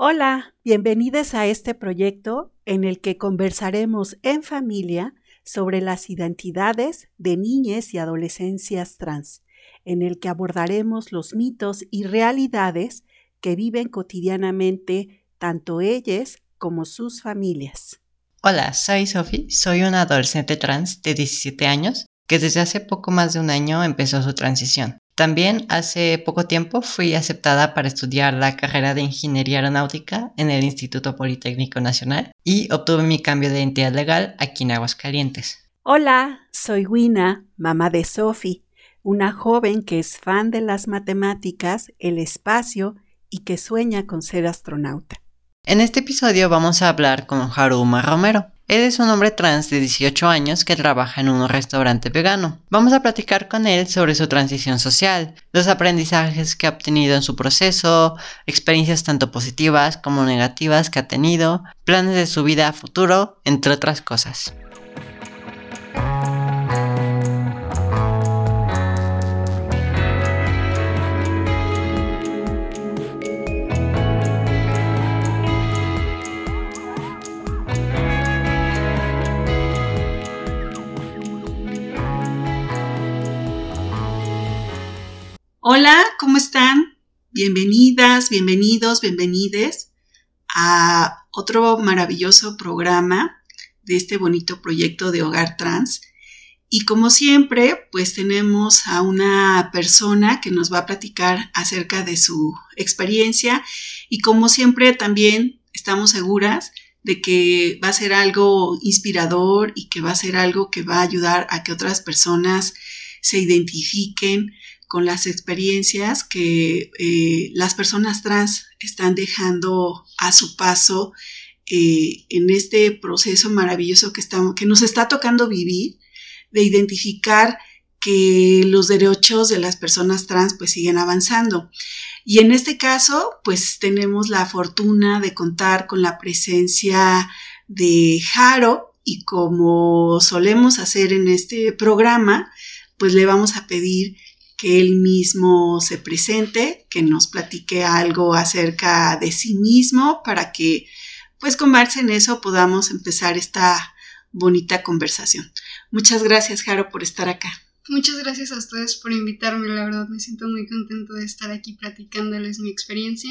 Hola, bienvenidos a este proyecto en el que conversaremos en familia sobre las identidades de niñas y adolescencias trans, en el que abordaremos los mitos y realidades que viven cotidianamente tanto ellas como sus familias. Hola, soy Sophie, soy una adolescente trans de 17 años que desde hace poco más de un año empezó su transición. También hace poco tiempo fui aceptada para estudiar la carrera de Ingeniería Aeronáutica en el Instituto Politécnico Nacional y obtuve mi cambio de identidad legal aquí en Aguascalientes. Hola, soy Wina, mamá de Sophie, una joven que es fan de las matemáticas, el espacio y que sueña con ser astronauta. En este episodio vamos a hablar con Haruma Romero. Él es un hombre trans de 18 años que trabaja en un restaurante vegano. Vamos a platicar con él sobre su transición social, los aprendizajes que ha obtenido en su proceso, experiencias tanto positivas como negativas que ha tenido, planes de su vida a futuro, entre otras cosas. Bienvenidas, bienvenidos, bienvenides a otro maravilloso programa de este bonito proyecto de Hogar Trans. Y como siempre, pues tenemos a una persona que nos va a platicar acerca de su experiencia y como siempre también estamos seguras de que va a ser algo inspirador y que va a ser algo que va a ayudar a que otras personas se identifiquen con las experiencias que eh, las personas trans están dejando a su paso eh, en este proceso maravilloso que, estamos, que nos está tocando vivir, de identificar que los derechos de las personas trans pues siguen avanzando. Y en este caso, pues tenemos la fortuna de contar con la presencia de Jaro y como solemos hacer en este programa, pues le vamos a pedir que él mismo se presente, que nos platique algo acerca de sí mismo para que pues con base en eso podamos empezar esta bonita conversación. Muchas gracias, Jaro, por estar acá. Muchas gracias a ustedes por invitarme, la verdad me siento muy contento de estar aquí platicándoles mi experiencia.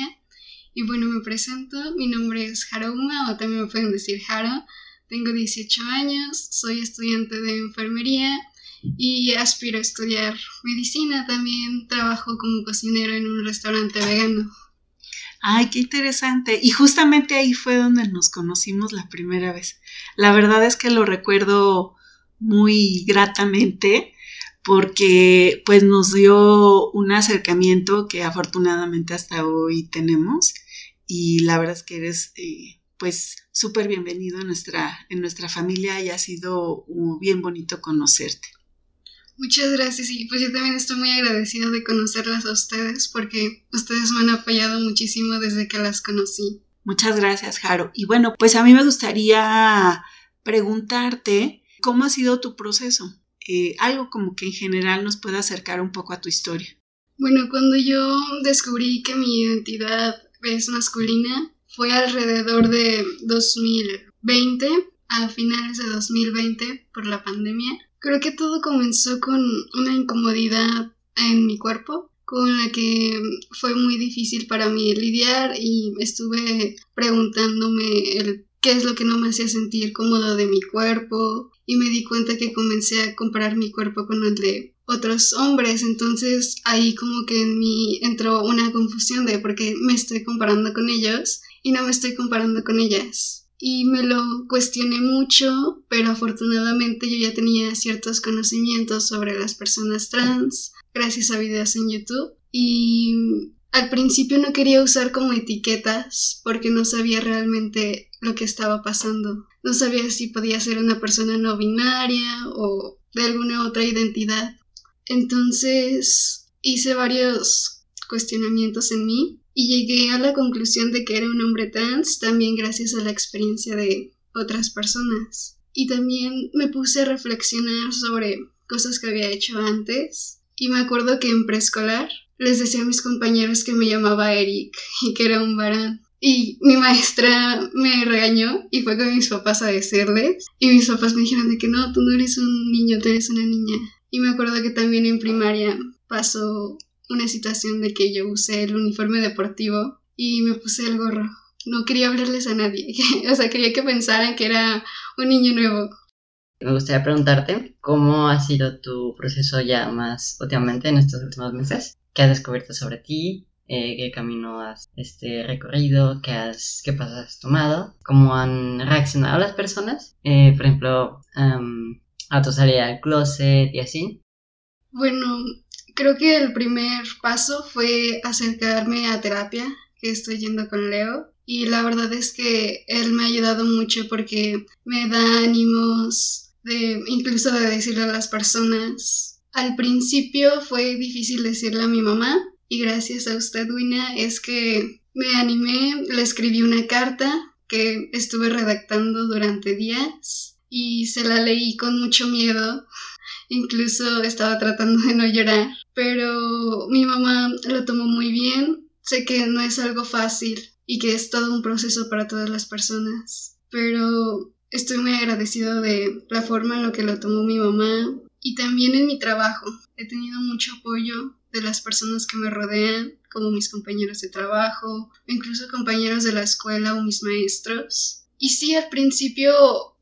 Y bueno, me presento, mi nombre es Uma, o también me pueden decir Jaro, tengo 18 años, soy estudiante de enfermería y aspiro a estudiar medicina. También trabajo como cocinero en un restaurante vegano. Ay, qué interesante. Y justamente ahí fue donde nos conocimos la primera vez. La verdad es que lo recuerdo muy gratamente porque pues nos dio un acercamiento que afortunadamente hasta hoy tenemos y la verdad es que eres eh, pues súper bienvenido en nuestra, en nuestra familia y ha sido uh, bien bonito conocerte. Muchas gracias y pues yo también estoy muy agradecida de conocerlas a ustedes porque ustedes me han apoyado muchísimo desde que las conocí. Muchas gracias, Jaro. Y bueno, pues a mí me gustaría preguntarte cómo ha sido tu proceso. Eh, algo como que en general nos pueda acercar un poco a tu historia. Bueno, cuando yo descubrí que mi identidad es masculina fue alrededor de 2020, a finales de 2020 por la pandemia. Creo que todo comenzó con una incomodidad en mi cuerpo con la que fue muy difícil para mí lidiar y estuve preguntándome el qué es lo que no me hacía sentir cómodo de mi cuerpo y me di cuenta que comencé a comparar mi cuerpo con el de otros hombres, entonces ahí como que en mí entró una confusión de por qué me estoy comparando con ellos y no me estoy comparando con ellas y me lo cuestioné mucho, pero afortunadamente yo ya tenía ciertos conocimientos sobre las personas trans gracias a videos en YouTube y al principio no quería usar como etiquetas porque no sabía realmente lo que estaba pasando. No sabía si podía ser una persona no binaria o de alguna otra identidad. Entonces hice varios cuestionamientos en mí y llegué a la conclusión de que era un hombre trans también gracias a la experiencia de otras personas. Y también me puse a reflexionar sobre cosas que había hecho antes. Y me acuerdo que en preescolar les decía a mis compañeros que me llamaba Eric y que era un varón. Y mi maestra me regañó y fue con mis papás a decirles. Y mis papás me dijeron de que no, tú no eres un niño, tú eres una niña. Y me acuerdo que también en primaria pasó una situación de que yo usé el uniforme deportivo y me puse el gorro. No quería hablarles a nadie, o sea, quería que pensaran que era un niño nuevo. Me gustaría preguntarte cómo ha sido tu proceso ya más últimamente en estos últimos meses. ¿Qué has descubierto sobre ti? Eh, ¿Qué camino has este, recorrido? ¿Qué, has, ¿Qué pasos has tomado? ¿Cómo han reaccionado las personas? Eh, por ejemplo, a tu salida al closet y así. Bueno, creo que el primer paso fue acercarme a terapia, que estoy yendo con Leo. Y la verdad es que él me ha ayudado mucho porque me da ánimos, de incluso de decirle a las personas. Al principio fue difícil decirle a mi mamá y gracias a usted, Wina, es que me animé, le escribí una carta que estuve redactando durante días y se la leí con mucho miedo. Incluso estaba tratando de no llorar, pero mi mamá lo tomó muy bien. Sé que no es algo fácil y que es todo un proceso para todas las personas, pero Estoy muy agradecido de la forma en la que lo tomó mi mamá y también en mi trabajo. He tenido mucho apoyo de las personas que me rodean, como mis compañeros de trabajo, incluso compañeros de la escuela o mis maestros. Y sí, al principio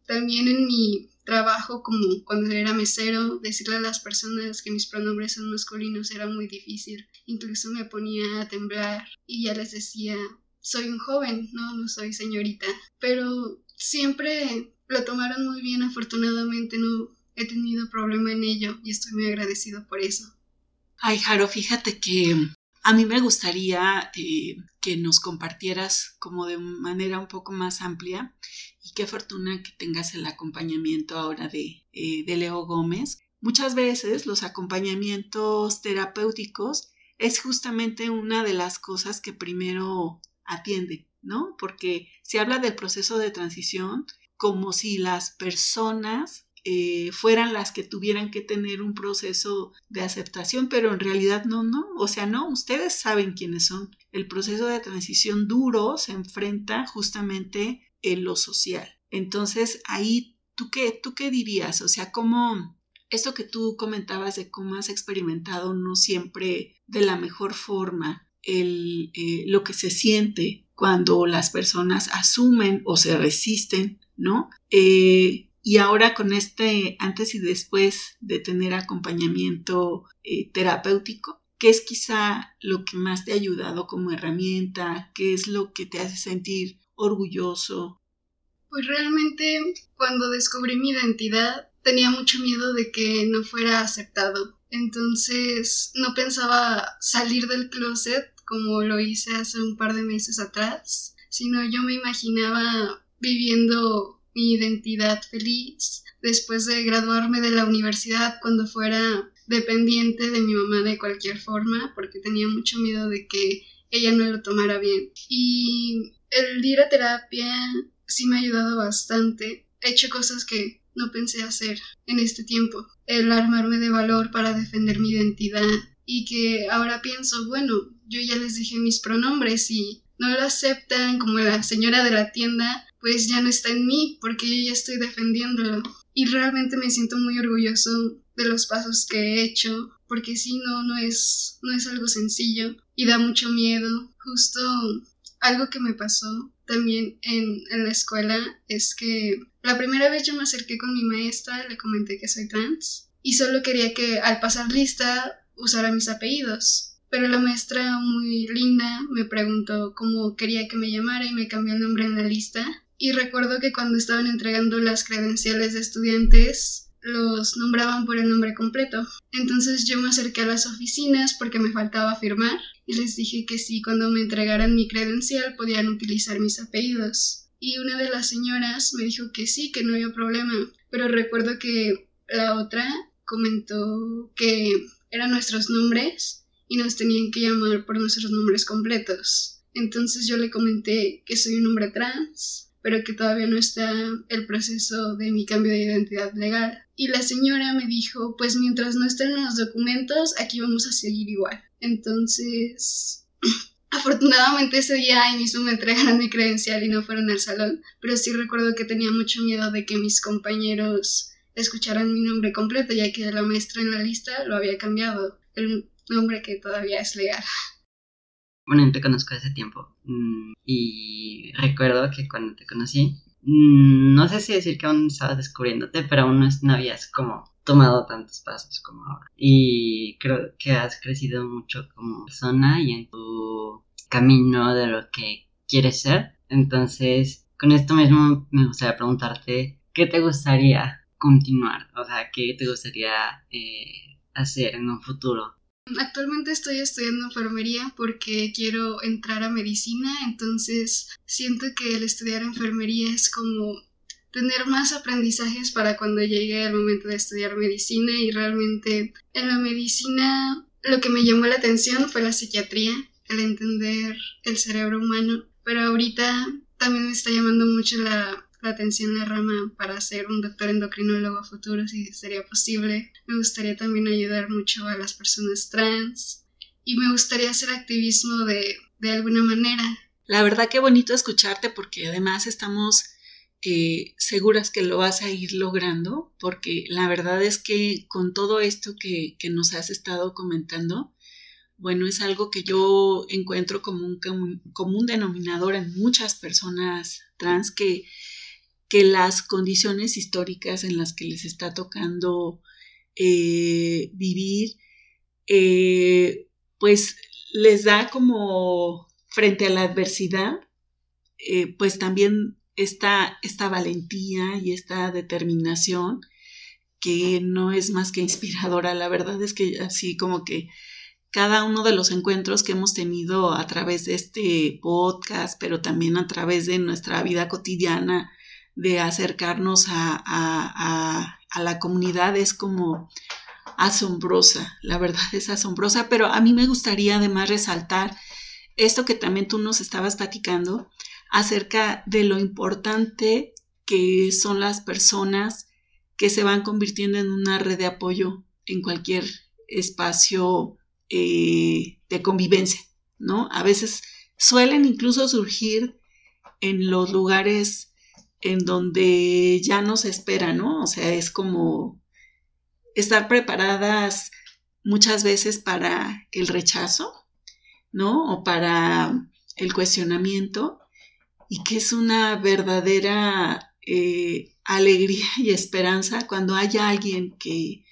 también en mi trabajo, como cuando era mesero, decirle a las personas que mis pronombres son masculinos era muy difícil. Incluso me ponía a temblar y ya les decía, soy un joven, no, no soy señorita. Pero siempre lo tomaron muy bien, afortunadamente no he tenido problema en ello y estoy muy agradecido por eso. Ay, Jaro, fíjate que a mí me gustaría eh, que nos compartieras como de manera un poco más amplia y qué fortuna que tengas el acompañamiento ahora de, eh, de Leo Gómez. Muchas veces los acompañamientos terapéuticos es justamente una de las cosas que primero atiende ¿no? Porque se habla del proceso de transición como si las personas eh, fueran las que tuvieran que tener un proceso de aceptación, pero en realidad no, no, o sea, no, ustedes saben quiénes son. El proceso de transición duro se enfrenta justamente en lo social. Entonces, ahí, ¿tú qué, tú qué dirías? O sea, ¿cómo, esto que tú comentabas de cómo has experimentado no siempre de la mejor forma el, eh, lo que se siente cuando las personas asumen o se resisten, ¿no? Eh, y ahora con este antes y después de tener acompañamiento eh, terapéutico, ¿qué es quizá lo que más te ha ayudado como herramienta? ¿Qué es lo que te hace sentir orgulloso? Pues realmente cuando descubrí mi identidad tenía mucho miedo de que no fuera aceptado. Entonces no pensaba salir del closet como lo hice hace un par de meses atrás, sino yo me imaginaba viviendo mi identidad feliz después de graduarme de la universidad cuando fuera dependiente de mi mamá de cualquier forma, porque tenía mucho miedo de que ella no lo tomara bien. Y el ir a terapia sí me ha ayudado bastante. He hecho cosas que no pensé hacer en este tiempo. El armarme de valor para defender mi identidad y que ahora pienso, bueno, yo ya les dije mis pronombres y no lo aceptan como la señora de la tienda, pues ya no está en mí porque ya estoy defendiéndolo. Y realmente me siento muy orgulloso de los pasos que he hecho, porque si no, no es, no es algo sencillo y da mucho miedo. Justo algo que me pasó también en, en la escuela es que la primera vez yo me acerqué con mi maestra, le comenté que soy trans y solo quería que al pasar lista usara mis apellidos pero la maestra muy linda me preguntó cómo quería que me llamara y me cambió el nombre en la lista. Y recuerdo que cuando estaban entregando las credenciales de estudiantes, los nombraban por el nombre completo. Entonces yo me acerqué a las oficinas porque me faltaba firmar y les dije que sí, cuando me entregaran mi credencial podían utilizar mis apellidos. Y una de las señoras me dijo que sí, que no había problema, pero recuerdo que la otra comentó que eran nuestros nombres y nos tenían que llamar por nuestros nombres completos. Entonces yo le comenté que soy un hombre trans, pero que todavía no está el proceso de mi cambio de identidad legal. Y la señora me dijo, pues mientras no estén los documentos, aquí vamos a seguir igual. Entonces, Afortunadamente ese día ahí mismo me entregaron mi credencial y no fueron al salón, pero sí recuerdo que tenía mucho miedo de que mis compañeros escucharan mi nombre completo, ya que la maestra en la lista lo había cambiado, el nombre que todavía es legal. Bueno, te conozco hace tiempo mm, y recuerdo que cuando te conocí, mm, no sé si decir que aún estabas descubriéndote, pero aún no habías como tomado tantos pasos como ahora. Y creo que has crecido mucho como persona y en tu camino de lo que quieres ser. Entonces, con esto mismo me gustaría preguntarte, ¿qué te gustaría continuar? O sea, ¿qué te gustaría eh, hacer en un futuro? Actualmente estoy estudiando enfermería porque quiero entrar a medicina, entonces siento que el estudiar enfermería es como tener más aprendizajes para cuando llegue el momento de estudiar medicina y realmente en la medicina lo que me llamó la atención fue la psiquiatría, el entender el cerebro humano, pero ahorita también me está llamando mucho la atención la rama para ser un doctor endocrinólogo futuro si sería posible. Me gustaría también ayudar mucho a las personas trans y me gustaría hacer activismo de, de alguna manera. La verdad que bonito escucharte porque además estamos eh, seguras que lo vas a ir logrando porque la verdad es que con todo esto que, que nos has estado comentando, bueno, es algo que yo encuentro como un, como un denominador en muchas personas trans que que las condiciones históricas en las que les está tocando eh, vivir, eh, pues les da como frente a la adversidad, eh, pues también esta, esta valentía y esta determinación que no es más que inspiradora. La verdad es que así como que cada uno de los encuentros que hemos tenido a través de este podcast, pero también a través de nuestra vida cotidiana, de acercarnos a, la comunidad es como asombrosa, la verdad es asombrosa, pero a mí me gustaría además resaltar esto que también tú nos estabas platicando acerca de lo importante que son las personas que se van convirtiendo en una red de apoyo en cualquier espacio eh, de convivencia, ¿no? A veces suelen incluso surgir en los lugares en donde ya no se espera, ¿no? O sea, es como estar preparadas muchas veces para el rechazo, ¿no? O para el cuestionamiento y que es una verdadera eh, alegría y esperanza cuando haya alguien que,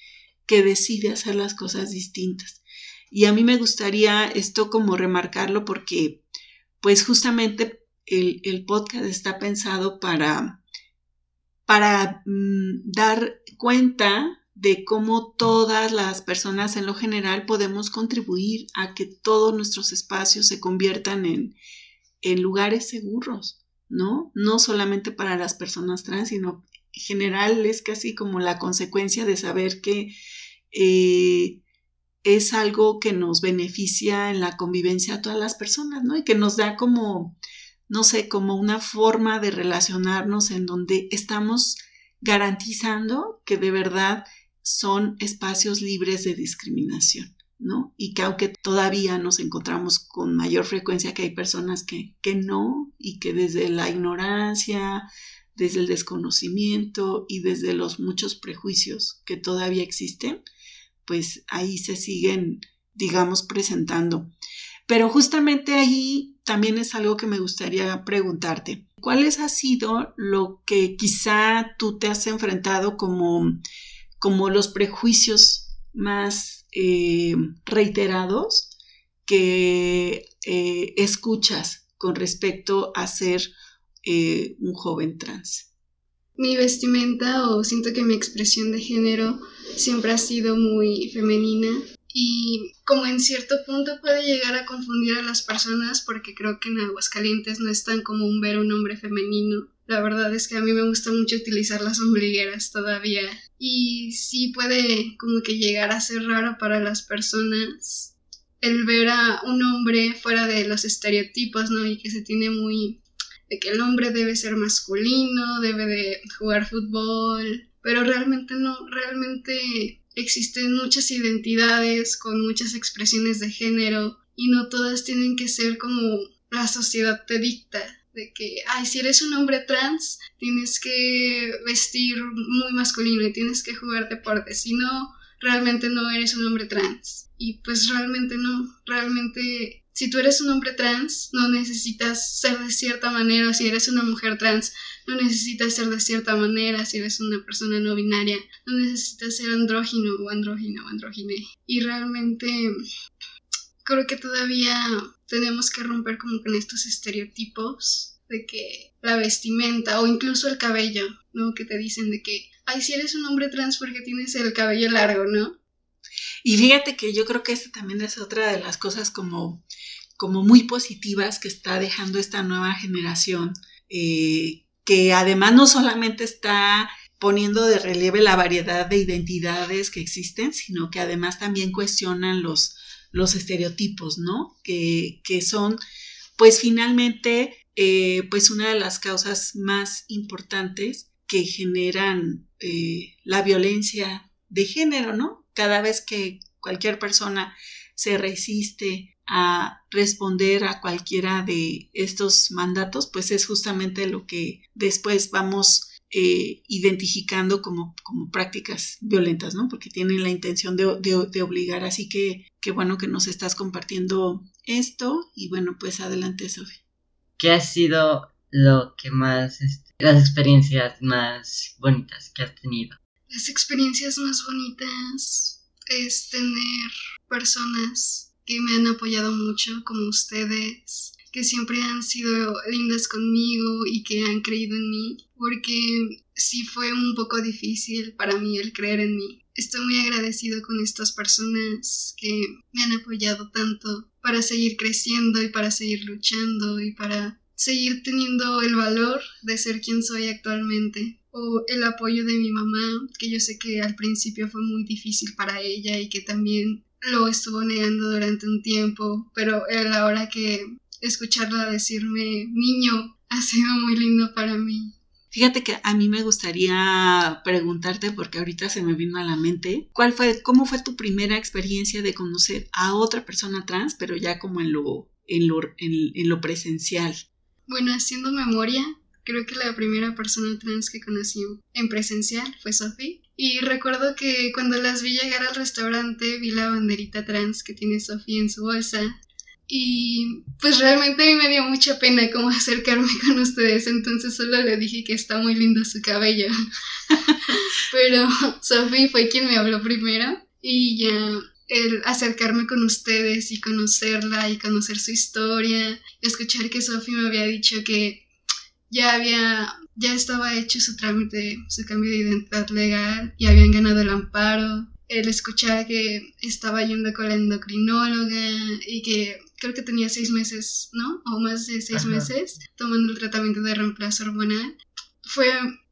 que decide hacer las cosas distintas. Y a mí me gustaría esto como remarcarlo porque pues justamente el, podcast está pensado para, para mm, dar cuenta de cómo todas las personas en lo general podemos contribuir a que todos nuestros espacios se conviertan en, en lugares seguros, ¿no? No solamente para las personas trans, sino en general es casi como la consecuencia de saber que eh, es algo que nos beneficia en la convivencia a todas las personas, ¿no? Y que nos da como no sé, como una forma de relacionarnos en donde estamos garantizando que de verdad son espacios libres de discriminación, ¿no? Y que aunque todavía nos encontramos con mayor frecuencia que hay personas que, que no y que desde la ignorancia, desde el desconocimiento y desde los muchos prejuicios que todavía existen, pues ahí se siguen, digamos, presentando. Pero justamente ahí también es algo que me gustaría preguntarte. ¿Cuáles ha sido lo que quizá tú te has enfrentado como, como los prejuicios más eh, reiterados que eh, escuchas con respecto a ser eh, un joven trans? Mi vestimenta o siento que mi expresión de género siempre ha sido muy femenina y como en cierto punto puede llegar a confundir a las personas porque creo que en Aguascalientes no es tan común ver un hombre femenino. La verdad es que a mí me gusta mucho utilizar las ombligueras todavía y sí puede como que llegar a ser raro para las personas el ver a un hombre fuera de los estereotipos, ¿no? Y que se tiene muy de que el hombre debe ser masculino, debe de jugar fútbol, pero realmente no, realmente existen muchas identidades con muchas expresiones de género y no todas tienen que ser como la sociedad te dicta, de que, ay, si eres un hombre trans, tienes que vestir muy masculino y tienes que jugar deporte, si no, realmente no eres un hombre trans. Y pues realmente no, realmente si tú eres un hombre trans, no necesitas ser de cierta manera, si eres una mujer trans, no necesitas ser de cierta manera, si eres una persona no binaria, no necesitas ser andrógino o andrógina o andrógine. Y realmente creo que todavía tenemos que romper como con estos estereotipos de que la vestimenta o incluso el cabello, ¿no? Que te dicen de que, ay, si eres un hombre trans porque tienes el cabello largo, ¿no? Y fíjate que yo creo que esta también es otra de las cosas como, como muy positivas que está dejando esta nueva generación, eh, que además no solamente está poniendo de relieve la variedad de identidades que existen, sino que además también cuestionan los, los estereotipos, ¿no? Que, que son, pues finalmente, eh, pues una de las causas más importantes que generan eh, la violencia de género, ¿no? Cada vez que cualquier persona se resiste a responder a cualquiera de estos mandatos, pues es justamente lo que después vamos eh, identificando como, como, prácticas violentas, ¿no? Porque tienen la intención de, de, obligar. Así que qué bueno que nos estás compartiendo esto y bueno, pues adelante, Sofía. ¿Qué ha sido lo que más, este, las experiencias más bonitas que has tenido? Las experiencias más bonitas es tener personas que me han apoyado mucho, como ustedes, que siempre han sido lindas conmigo y que han creído en mí, porque sí fue un poco difícil para mí el creer en mí. Estoy muy agradecido con estas personas que me han apoyado tanto para seguir creciendo y para seguir luchando y para seguir teniendo el valor de ser quien soy actualmente o el apoyo de mi mamá, que yo sé que al principio fue muy difícil para ella y que también lo estuvo negando durante un tiempo, pero la hora que escucharla decirme niño ha sido muy lindo para mí. Fíjate que a mí me gustaría preguntarte, porque ahorita se me vino a la mente, ¿cuál fue, cómo fue tu primera experiencia de conocer a otra persona trans, pero ya como en lo, en lo, en, lo presencial? Bueno, haciendo memoria, creo que la primera persona trans que conocí en presencial fue Sophie. Y recuerdo que cuando las vi llegar al restaurante vi la banderita trans que tiene Sophie en su bolsa y pues realmente a mí me dio mucha pena como acercarme con ustedes, entonces solo le dije que está muy lindo su cabello. Pero Sophie fue quien me habló primero y ya el acercarme con ustedes y conocerla y conocer su historia, escuchar que Sophie me había dicho que ya había ya estaba hecho su trámite, su cambio de identidad legal y habían ganado el amparo. El escuchar que estaba yendo con la endocrinóloga y que creo que tenía seis meses, ¿no? O más de seis meses tomando el tratamiento de reemplazo hormonal. Fue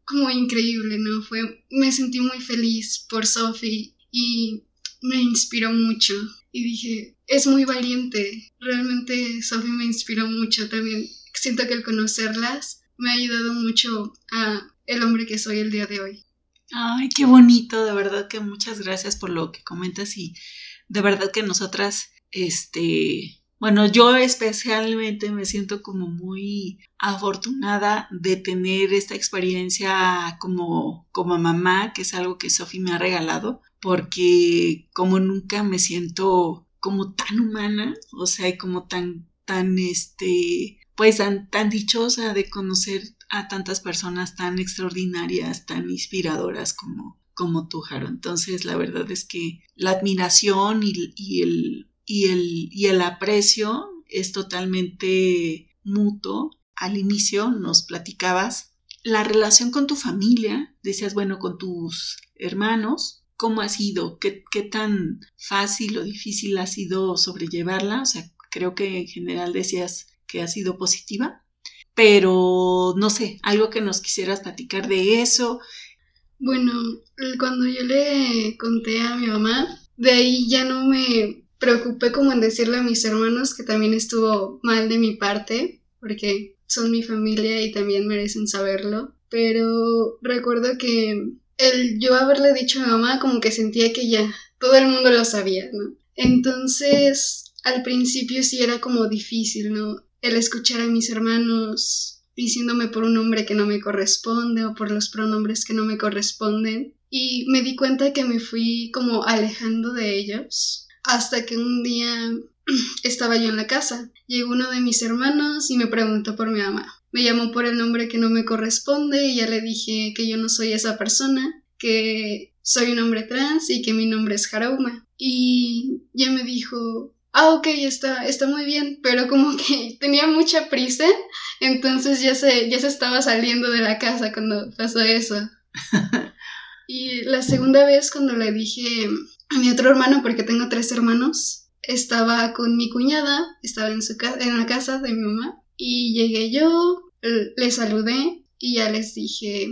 como increíble, ¿no? Fue, me sentí muy feliz por Sophie y me inspiró mucho. Y dije, es muy valiente. Realmente Sophie me inspiró mucho también. Siento que el conocerlas me ha ayudado mucho a el hombre que soy el día de hoy. Ay, qué bonito, de verdad que muchas gracias por lo que comentas y de verdad que nosotras, este, bueno, yo especialmente me siento como muy afortunada de tener esta experiencia como, como mamá, que es algo que Sofi me ha regalado, porque como nunca me siento como tan humana, o sea, como tan, tan, este, pues tan, tan dichosa de conocer a tantas personas tan extraordinarias, tan inspiradoras como, como tú, Jaro. Entonces, la verdad es que la admiración y, y el y el, y el aprecio es totalmente mutuo. Al inicio nos platicabas la relación con tu familia, decías, bueno, con tus hermanos, ¿cómo ha sido? ¿Qué, qué tan fácil o difícil ha sido sobrellevarla? O sea, creo que en general decías que ha sido positiva, pero no sé, algo que nos quisieras platicar de eso. Bueno, cuando yo le conté a mi mamá, de ahí ya no me preocupé como en decirle a mis hermanos que también estuvo mal de mi parte, porque son mi familia y también merecen saberlo. Pero recuerdo que el yo haberle dicho a mi mamá como que sentía que ya todo el mundo lo sabía, ¿no? Entonces al principio sí era como difícil, ¿no? El escuchar a mis hermanos diciéndome por un nombre que no me corresponde o por los pronombres que no me corresponden. Y me di cuenta que me fui como alejando de ellos hasta que un día estaba yo en la casa. Llegó uno de mis hermanos y me preguntó por mi mamá. Me llamó por el nombre que no me corresponde y ya le dije que yo no soy esa persona, que soy un hombre trans y que mi nombre es Harauma. Y ya me dijo, ah, ok, está, está muy bien, pero como que tenía mucha prisa, entonces ya se, ya se estaba saliendo de la casa cuando pasó eso. y la segunda vez cuando le dije a mi otro hermano, porque tengo tres hermanos, estaba con mi cuñada, estaba en, su en la casa de mi mamá, y llegué yo, le saludé y ya les dije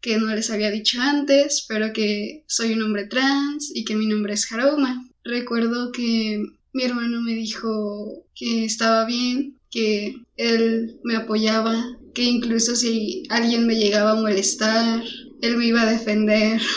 que no les había dicho antes, pero que soy un hombre trans y que mi nombre es Haruma. Recuerdo que mi hermano me dijo que estaba bien, que él me apoyaba, que incluso si alguien me llegaba a molestar, él me iba a defender.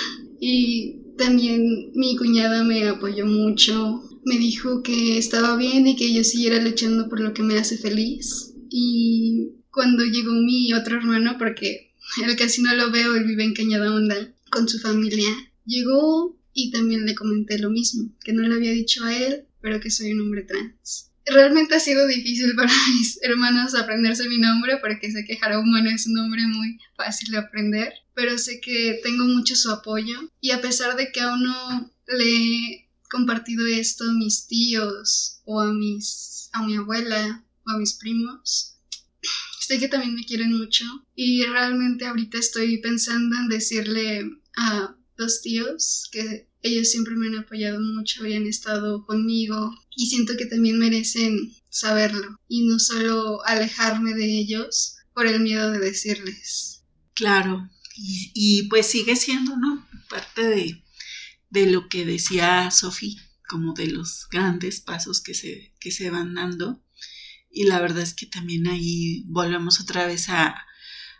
Y también mi cuñada me apoyó mucho, me dijo que estaba bien y que yo siguiera luchando por lo que me hace feliz. Y cuando llegó mi otro hermano, porque él casi no lo veo, él vive en Cañada Honda con su familia, llegó y también le comenté lo mismo, que no le había dicho a él, pero que soy un hombre trans. Realmente ha sido difícil para mis hermanos aprenderse mi nombre porque sé que Humano es un nombre muy fácil de aprender, pero sé que tengo mucho su apoyo y a pesar de que aún no le he compartido esto a mis tíos o a mis a mi abuela o a mis primos, sé que también me quieren mucho y realmente ahorita estoy pensando en decirle a dos tíos que ellos siempre me han apoyado mucho y han estado conmigo y siento que también merecen saberlo y no solo alejarme de ellos por el miedo de decirles. Claro, y, pues sigue siendo, ¿no? Parte de, de lo que decía Sofía, como de los grandes pasos que se, que se van dando. Y la verdad es que también ahí volvemos otra vez a,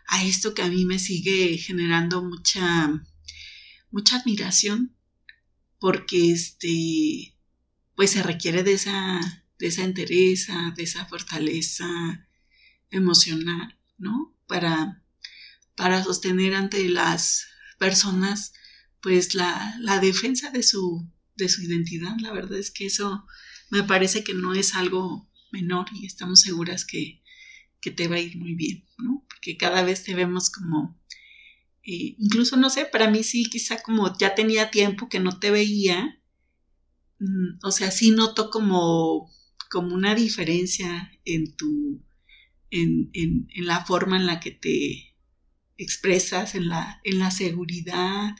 a esto que a mí me sigue generando mucha, mucha admiración porque este, pues se requiere de esa, de esa entereza, de esa fortaleza emocional, ¿no? Para, para sostener ante las personas, pues la, la defensa de su, de su identidad. La verdad es que eso me parece que no es algo menor y estamos seguras que, que te va a ir muy bien, ¿no? Porque cada vez te vemos como incluso no sé, para mí sí, quizá como ya tenía tiempo que no te veía, mm, o sea, sí noto como, como una diferencia en tu, en, en, en, la forma en la que te expresas, en la, en la seguridad,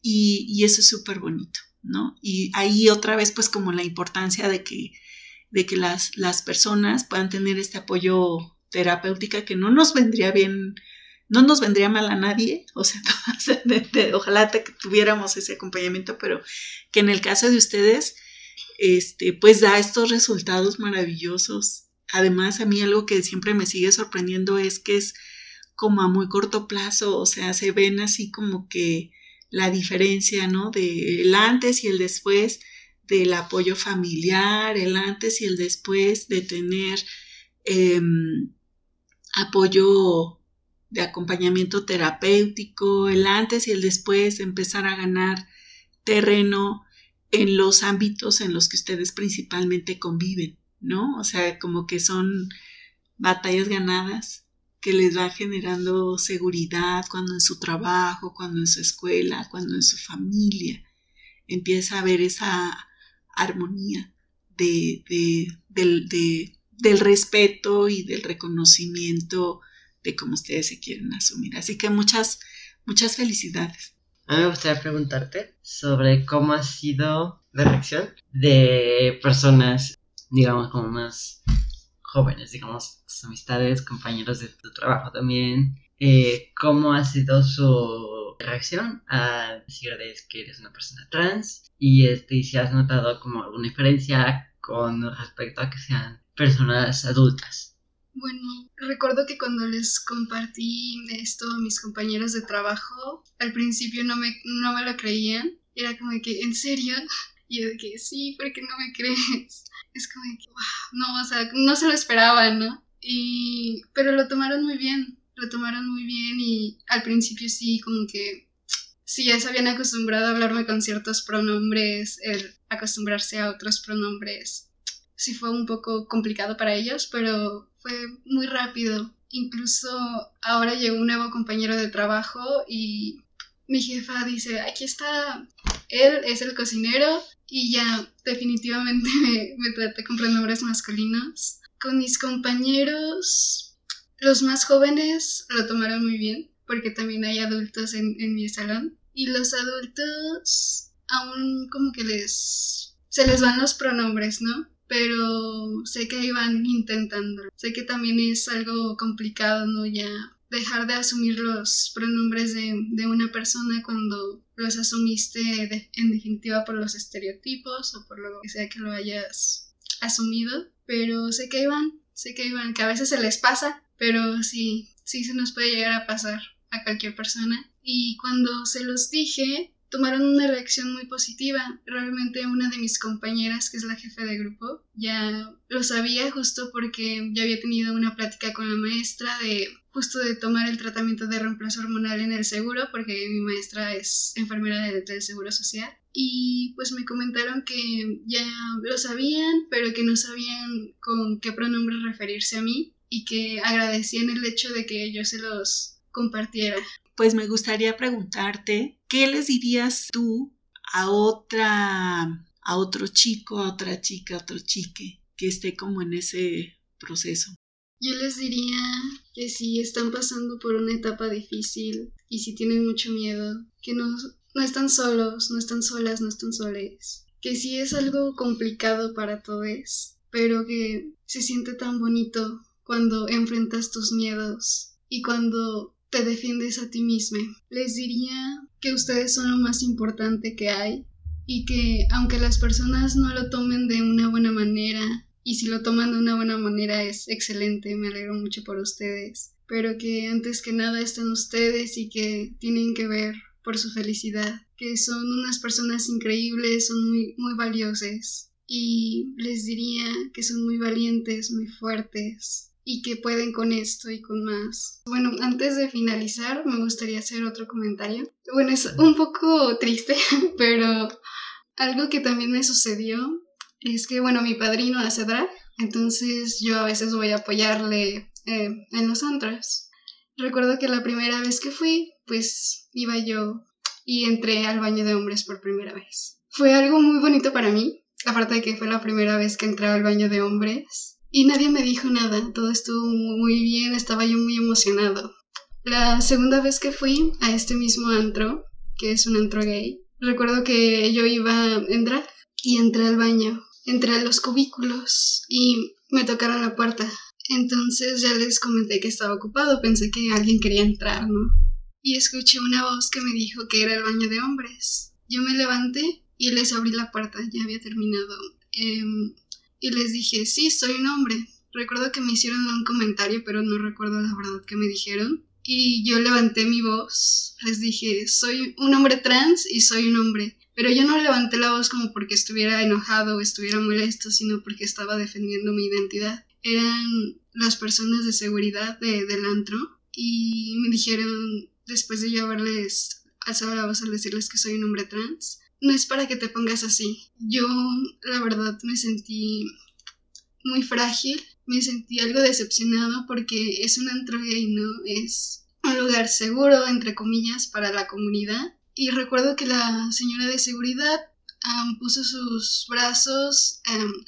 y, y eso es súper bonito, ¿no? Y ahí otra vez, pues como la importancia de que, de que las, las personas puedan tener este apoyo terapéutica que no nos vendría bien no nos vendría mal a nadie, o sea, ojalá tuviéramos ese acompañamiento, pero que en el caso de ustedes, este, pues da estos resultados maravillosos. Además, a mí algo que siempre me sigue sorprendiendo es que es como a muy corto plazo, o sea, se ven así como que la diferencia, ¿no? De el antes y el después del apoyo familiar, el antes y el después de tener em, apoyo de acompañamiento terapéutico, el antes y el después, empezar a ganar terreno en los ámbitos en los que ustedes principalmente conviven, ¿no? O sea, como que son batallas ganadas que les va generando seguridad cuando en su trabajo, cuando en su escuela, cuando en su familia empieza a haber esa armonía de, de, del respeto y del reconocimiento de cómo ustedes se quieren asumir. Así que muchas, muchas felicidades. A mí me gustaría preguntarte sobre cómo ha sido la reacción de personas, digamos, como más jóvenes, digamos, amistades, compañeros de tu trabajo también. Eh, ¿Cómo ha sido su reacción a decirles que eres una persona trans? Y este, si has notado como alguna diferencia con respecto a que sean personas adultas. Bueno, recuerdo que cuando les compartí esto a mis compañeros de trabajo, al principio no me, no me lo creían. Era como que, ¿en serio? Y yo de que sí, porque no me crees. Es como que, wow, no, o sea, no se lo esperaban, ¿no? Y, pero lo tomaron muy bien, lo tomaron muy bien y al principio sí, como que si ya se habían acostumbrado a hablarme con ciertos pronombres, el acostumbrarse a otros pronombres, sí fue un poco complicado para ellos, pero fue muy rápido. Incluso ahora llegó un nuevo compañero de trabajo y mi jefa dice, aquí está, él es el cocinero y ya definitivamente me, me traté con pronombres masculinos. Con mis compañeros, los más jóvenes lo tomaron muy bien, porque también hay adultos en, en mi salón. Y los adultos aún como que les... se les van los pronombres, ¿no? Pero sé que iban intentando. Sé que también es algo complicado, ¿no? Ya dejar de asumir los pronombres de, de una persona cuando los asumiste en definitiva por los estereotipos o por lo que sea que lo hayas asumido. Pero sé que iban, sé que iban, que a veces se les pasa, pero sí, sí se nos puede llegar a pasar a cualquier persona y cuando se los dije, tomaron una reacción muy positiva. Realmente una de mis compañeras, que es la jefe de grupo, ya lo sabía justo porque ya había tenido una plática con la maestra de justo de tomar el tratamiento de reemplazo hormonal en el seguro, porque mi maestra es enfermera del, del Seguro Social. Y pues me comentaron que ya lo sabían, pero que no sabían con qué pronombre referirse a mí y que agradecían el hecho de que yo se los compartiera pues me gustaría preguntarte, ¿qué les dirías tú a otra, a otro chico, a otra chica, a otro chique que esté como en ese proceso? Yo les diría que si están pasando por una etapa difícil y si tienen mucho miedo, que no, no están solos, no están solas, no están soles. Que sí es algo complicado para todos, pero que se siente tan bonito cuando enfrentas tus miedos y cuando te defiendes a ti misma. Les diría que ustedes son lo más importante que hay y que aunque las personas no lo tomen de una buena manera, y si lo toman de una buena manera es excelente, me alegro mucho por ustedes, pero que antes que nada están ustedes y que tienen que ver por su felicidad, que son unas personas increíbles, son muy, muy valiosas y les diría que son muy valientes, muy fuertes, y que pueden con esto y con más. Bueno, antes de finalizar, me gustaría hacer otro comentario. Bueno, es un poco triste, pero algo que también me sucedió es que, bueno, mi padrino hace drag, entonces yo a veces voy a apoyarle eh, en los antros. Recuerdo que la primera vez que fui, pues iba yo y entré al baño de hombres por primera vez. Fue algo muy bonito para mí, aparte de que fue la primera vez que entré al baño de hombres y nadie me dijo nada, todo estuvo muy bien, estaba yo muy emocionado. La segunda vez que fui a este mismo antro, que es un antro gay, recuerdo que yo iba en drag y entré al baño, entré a los cubículos y me tocaron la puerta. Entonces ya les comenté que estaba ocupado, pensé que alguien quería entrar, ¿no? Y escuché una voz que me dijo que era el baño de hombres. Yo me levanté y les abrí la puerta, ya había terminado. Eh, y les dije, sí, soy un hombre. Recuerdo que me hicieron un comentario, pero no recuerdo la verdad que me dijeron. Y yo levanté mi voz, les dije, soy un hombre trans y soy un hombre. Pero yo no levanté la voz como porque estuviera enojado o estuviera molesto, sino porque estaba defendiendo mi identidad. Eran las personas de seguridad de, del antro y me dijeron, después de yo haberles alzado la voz al decirles que soy un hombre trans, no es para que te pongas así. Yo, la verdad, me sentí muy frágil, me sentí algo decepcionado porque es un antro gay, ¿no? Es un lugar seguro, entre comillas, para la comunidad. Y recuerdo que la señora de seguridad puso sus brazos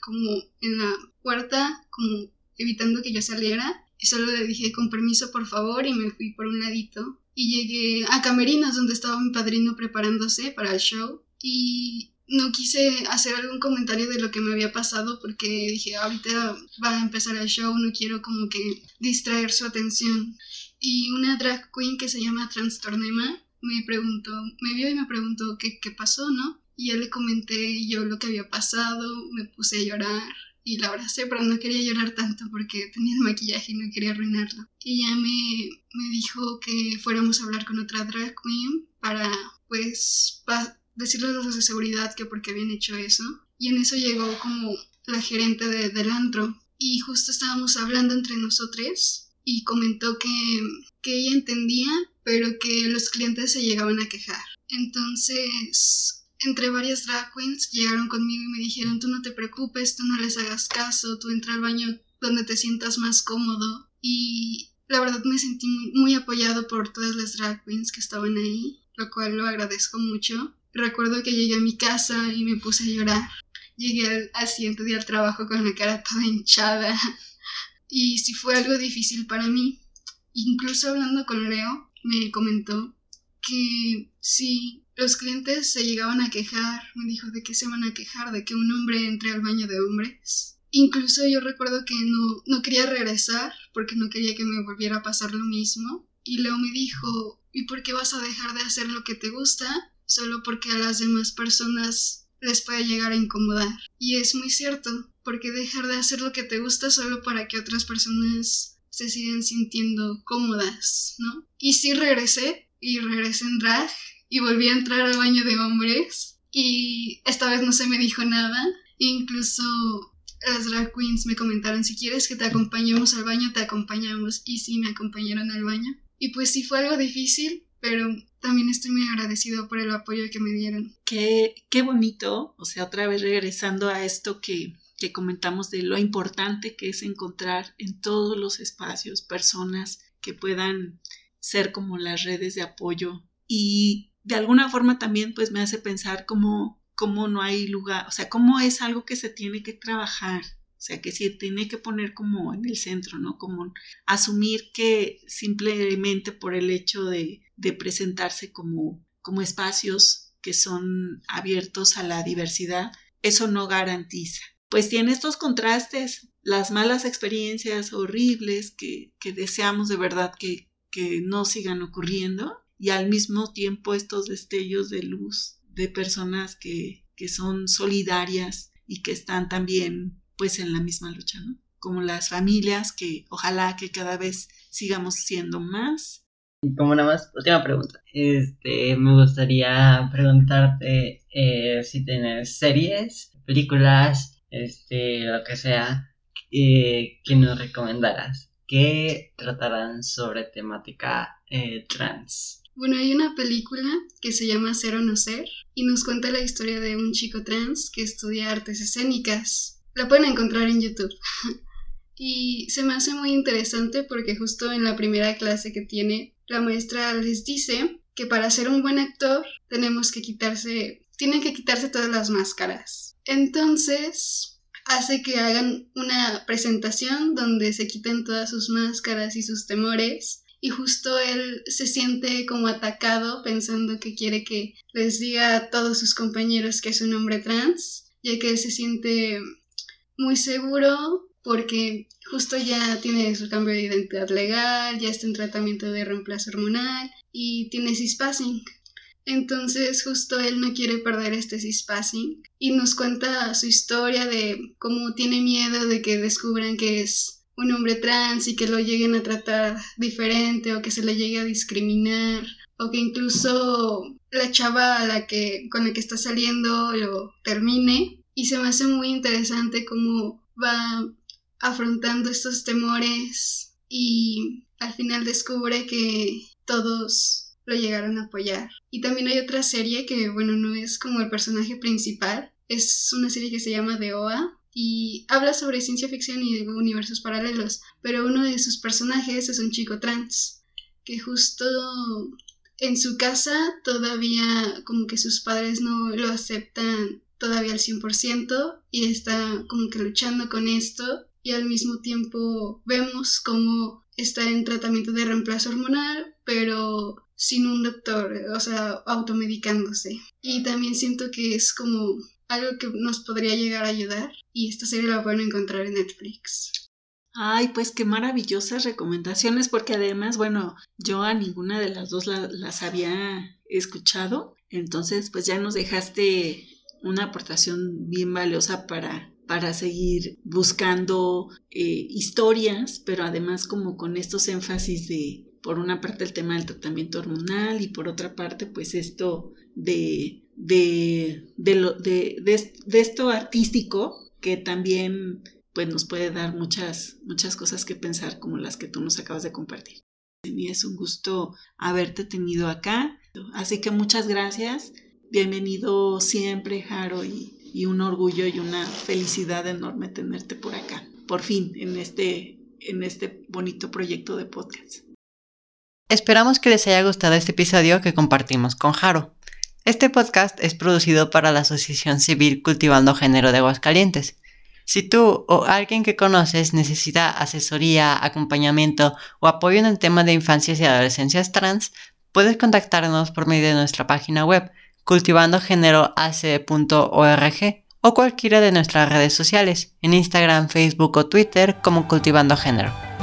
como en la puerta, como evitando que yo saliera. Y solo le dije con permiso, por favor, y me fui por un ladito. Y llegué a Camerinos, donde estaba mi padrino preparándose para el show y no quise hacer algún comentario de lo que me había pasado porque dije, ahorita va a empezar el show, no quiero como que distraer su atención. Y una drag queen que se llama Trastornema me preguntó, me vio y me preguntó qué, qué pasó, ¿no? Y yo le comenté yo lo que había pasado, me puse a llorar y la abracé, pero no quería llorar tanto porque tenía el maquillaje y no quería arruinarlo. Y ella me, me dijo que fuéramos a hablar con otra drag queen para, pues, decirles a los de seguridad que porque habían hecho eso. Y en eso llegó como la gerente de, del antro. Y justo estábamos hablando entre nosotros y comentó que, que ella entendía, pero que los clientes se llegaban a quejar. Entonces, entre varias drag queens llegaron conmigo y me dijeron, tú no te preocupes, tú no les hagas caso, tú entra al baño donde te sientas más cómodo. Y la verdad me sentí muy, muy apoyado por todas las drag queens que estaban ahí, lo cual lo agradezco mucho. Recuerdo que llegué a mi casa y me puse a llorar. Llegué al, al siguiente día al trabajo con la cara toda hinchada. Y sí fue algo difícil para mí. Incluso hablando con Leo, me comentó que si los clientes se llegaban a quejar, me dijo de qué se van a quejar, de que un hombre entre al baño de hombres. Incluso yo recuerdo que no, no quería regresar porque no quería que me volviera a pasar lo mismo. Y Leo me dijo, ¿y por qué vas a dejar de hacer lo que te gusta? Solo porque a las demás personas les puede llegar a incomodar. Y es muy cierto, porque dejar de hacer lo que te gusta solo para que otras personas se sigan sintiendo cómodas, ¿no? Y sí regresé, y regresé en drag, y volví a entrar al baño de hombres, y esta vez no se me dijo nada, incluso las drag queens me comentaron, si quieres que te acompañemos al baño, te acompañamos, y sí me acompañaron al baño. Y pues sí fue algo difícil, pero también estoy muy agradecido por el apoyo que me dieron. Qué, qué bonito, o sea, otra vez regresando a esto que, que comentamos de lo importante que es encontrar en todos los espacios personas que puedan ser como las redes de apoyo y de alguna forma también pues me hace pensar cómo, cómo no hay lugar, o sea, cómo es algo que se tiene que trabajar, o sea, que se tiene que poner como en el centro, ¿no? Como asumir que simplemente por el hecho de, de presentarse como, como espacios que son abiertos a la diversidad, eso no garantiza pues tiene estos contrastes, las malas experiencias horribles que, que deseamos de verdad que, que no sigan ocurriendo y al mismo tiempo estos destellos de luz de personas que, que son solidarias y que están también pues en la misma lucha. Como las familias que ojalá que cada vez sigamos siendo más. Y como nada más, última pregunta. Este, me gustaría preguntarte eh, si tienes series, películas, este, lo que sea, eh, que nos recomendaras que tratarán sobre temática eh, trans. Bueno, hay una película que se llama Cero No Ser y nos cuenta la historia de un chico trans que estudia artes escénicas. La pueden encontrar en YouTube. y se me hace muy interesante porque justo en la primera clase que tiene, la maestra les dice que para ser un buen actor tenemos que quitarse, tienen que quitarse todas las máscaras. Entonces, hace que hagan una presentación donde se quiten todas sus máscaras y sus temores. Y justo él se siente como atacado pensando que quiere que les diga a todos sus compañeros que es un hombre trans, ya que él se siente muy seguro porque justo ya tiene su cambio de identidad legal, ya está en tratamiento de reemplazo hormonal y tiene cispassing. Entonces justo él no quiere perder este cispassing y nos cuenta su historia de cómo tiene miedo de que descubran que es un hombre trans y que lo lleguen a tratar diferente o que se le llegue a discriminar o que incluso la chava a la que con la que está saliendo lo termine y se me hace muy interesante cómo va afrontando estos temores y al final descubre que todos lo llegaron a apoyar. Y también hay otra serie que, bueno, no es como el personaje principal, es una serie que se llama The OA y habla sobre ciencia ficción y universos paralelos, pero uno de sus personajes es un chico trans, que justo en su casa todavía como que sus padres no lo aceptan todavía al 100% y está como que luchando con esto y al mismo tiempo vemos como está en tratamiento de reemplazo hormonal, pero sin un doctor, o sea, automedicándose. Y también siento que es como algo que nos podría llegar a ayudar y esta serie la pueden encontrar en Netflix. Ay, pues qué maravillosas recomendaciones, porque además, bueno, yo a ninguna de las dos las había escuchado, entonces pues ya nos dejaste una aportación bien valiosa para, para seguir buscando eh, historias, pero además como con estos énfasis de, por una parte el tema del tratamiento hormonal y por otra parte pues esto de, de, de, lo, de, de, esto artístico que también pues nos puede dar muchas, muchas cosas que pensar como las que tú nos acabas de compartir. Es un gusto haberte tenido acá. Así que muchas gracias. Bienvenido siempre, Jaro, y, y un orgullo y una felicidad enorme tenerte por acá. Por fin, en este, en este bonito proyecto de podcast. Esperamos que les haya gustado este episodio que compartimos con Jaro. Este podcast es producido para la Asociación Civil Cultivando Género de Aguascalientes. Si tú o alguien que conoces necesita asesoría, acompañamiento o apoyo en el tema de infancias y adolescencias trans, puedes contactarnos por medio de nuestra página web cultivandogéneroac.org o cualquiera de nuestras redes sociales, en Instagram, Facebook o Twitter como Cultivando Género.